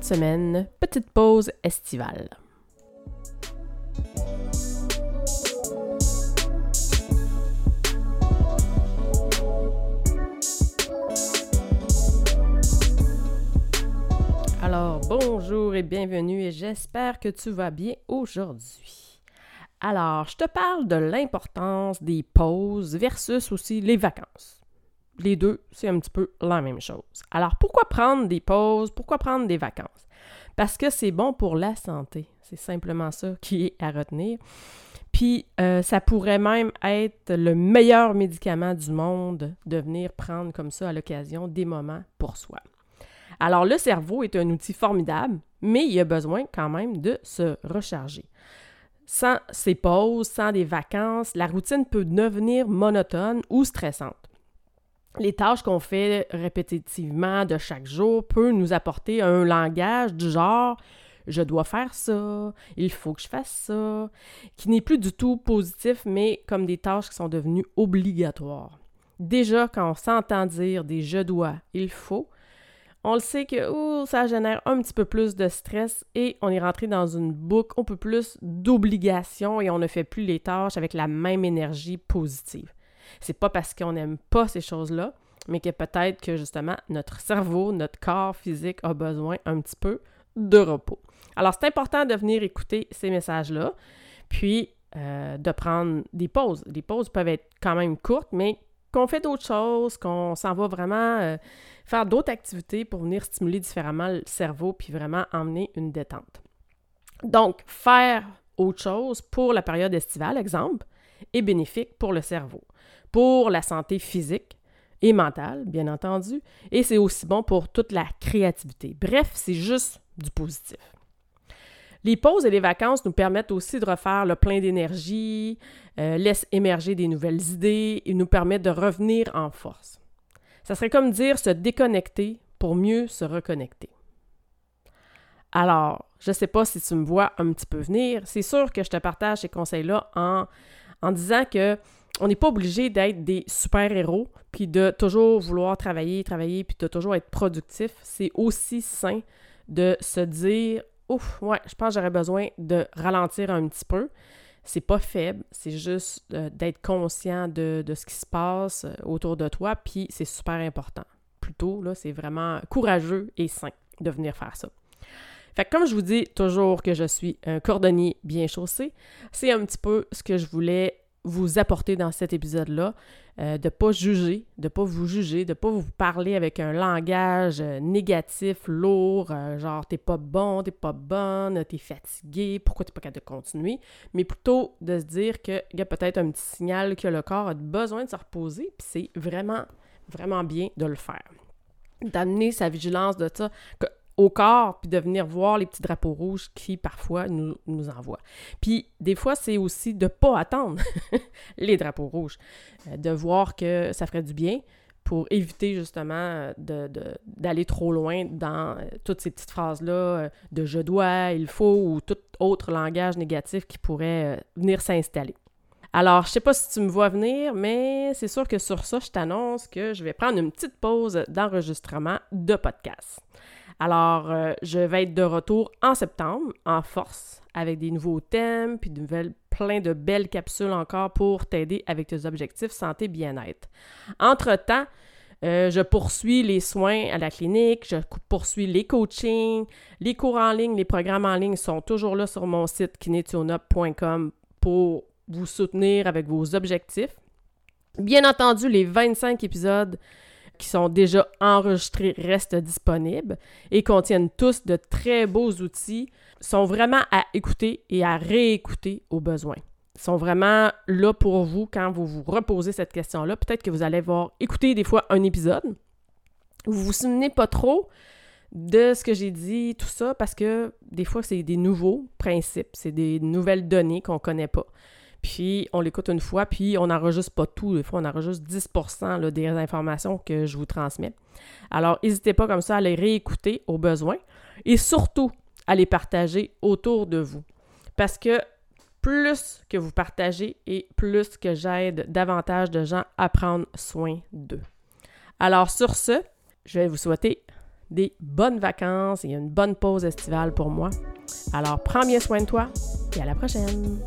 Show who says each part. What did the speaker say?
Speaker 1: Semaine, petite pause estivale. Alors, bonjour et bienvenue et j'espère que tu vas bien aujourd'hui. Alors, je te parle de l'importance des pauses versus aussi les vacances les deux, c'est un petit peu la même chose. Alors, pourquoi prendre des pauses? Pourquoi prendre des vacances? Parce que c'est bon pour la santé. C'est simplement ça qui est à retenir. Puis, euh, ça pourrait même être le meilleur médicament du monde de venir prendre comme ça à l'occasion des moments pour soi. Alors, le cerveau est un outil formidable, mais il a besoin quand même de se recharger. Sans ces pauses, sans des vacances, la routine peut devenir monotone ou stressante les tâches qu'on fait répétitivement de chaque jour peuvent nous apporter un langage du genre je dois faire ça, il faut que je fasse ça, qui n'est plus du tout positif, mais comme des tâches qui sont devenues obligatoires. Déjà, quand on s'entend dire des je dois, il faut, on le sait que ça génère un petit peu plus de stress et on est rentré dans une boucle un peu plus d'obligation et on ne fait plus les tâches avec la même énergie positive. C'est pas parce qu'on n'aime pas ces choses-là, mais que peut-être que justement notre cerveau, notre corps physique a besoin un petit peu de repos. Alors, c'est important de venir écouter ces messages-là, puis euh, de prendre des pauses. Les pauses peuvent être quand même courtes, mais qu'on fait d'autres choses, qu'on s'en va vraiment euh, faire d'autres activités pour venir stimuler différemment le cerveau, puis vraiment emmener une détente. Donc, faire autre chose pour la période estivale, exemple, est bénéfique pour le cerveau pour la santé physique et mentale, bien entendu, et c'est aussi bon pour toute la créativité. Bref, c'est juste du positif. Les pauses et les vacances nous permettent aussi de refaire le plein d'énergie, euh, laissent émerger des nouvelles idées et nous permettent de revenir en force. Ça serait comme dire se déconnecter pour mieux se reconnecter. Alors, je ne sais pas si tu me vois un petit peu venir. C'est sûr que je te partage ces conseils-là en, en disant que on n'est pas obligé d'être des super-héros, puis de toujours vouloir travailler, travailler, puis de toujours être productif. C'est aussi sain de se dire Ouf, ouais, je pense que j'aurais besoin de ralentir un petit peu. C'est pas faible, c'est juste euh, d'être conscient de, de, ce qui se passe euh, autour de toi, puis c'est super important. Plutôt, là, c'est vraiment courageux et sain de venir faire ça. Fait comme je vous dis toujours que je suis un cordonnier bien chaussé, c'est un petit peu ce que je voulais vous apporter dans cet épisode-là, euh, de ne pas juger, de ne pas vous juger, de ne pas vous parler avec un langage euh, négatif, lourd, euh, genre t'es pas bon, t'es pas bonne, t'es fatigué, pourquoi t'es pas capable de continuer, mais plutôt de se dire qu'il y a peut-être un petit signal que le corps a besoin de se reposer, puis c'est vraiment, vraiment bien de le faire. D'amener sa vigilance de ça, au corps, puis de venir voir les petits drapeaux rouges qui parfois nous, envoient. Puis des fois, c'est aussi de ne pas attendre les drapeaux rouges, euh, de voir que ça ferait du bien pour éviter justement d'aller trop loin dans euh, toutes ces petites phrases-là euh, de je dois, il faut ou tout autre langage négatif qui pourrait venir s'installer. Alors, je sais pas si tu me vois venir, mais c'est sûr que sur ça, je t'annonce que je vais prendre une petite pause d'enregistrement de podcast. Alors, euh, je vais être de retour en septembre, en force, avec des nouveaux thèmes, puis de nouvelles, plein de belles capsules encore pour t'aider avec tes objectifs santé-bien-être. Entre-temps, euh, je poursuis les soins à la clinique, je poursuis les coachings, les cours en ligne, les programmes en ligne sont toujours là sur mon site kinetionup.com pour vous soutenir avec vos objectifs. Bien entendu, les 25 épisodes qui sont déjà enregistrés restent disponibles et contiennent tous de très beaux outils, sont vraiment à écouter et à réécouter au besoin. Ils sont vraiment là pour vous quand vous vous reposez cette question-là. Peut-être que vous allez voir écouter des fois un épisode vous vous souvenez pas trop de ce que j'ai dit, tout ça, parce que des fois, c'est des nouveaux principes, c'est des nouvelles données qu'on connaît pas. Puis on l'écoute une fois, puis on n'enregistre pas tout. Des fois, on enregistre 10 là, des informations que je vous transmets. Alors, n'hésitez pas comme ça à les réécouter au besoin et surtout à les partager autour de vous. Parce que plus que vous partagez et plus que j'aide davantage de gens à prendre soin d'eux. Alors sur ce, je vais vous souhaiter des bonnes vacances et une bonne pause estivale pour moi. Alors prends bien soin de toi et à la prochaine.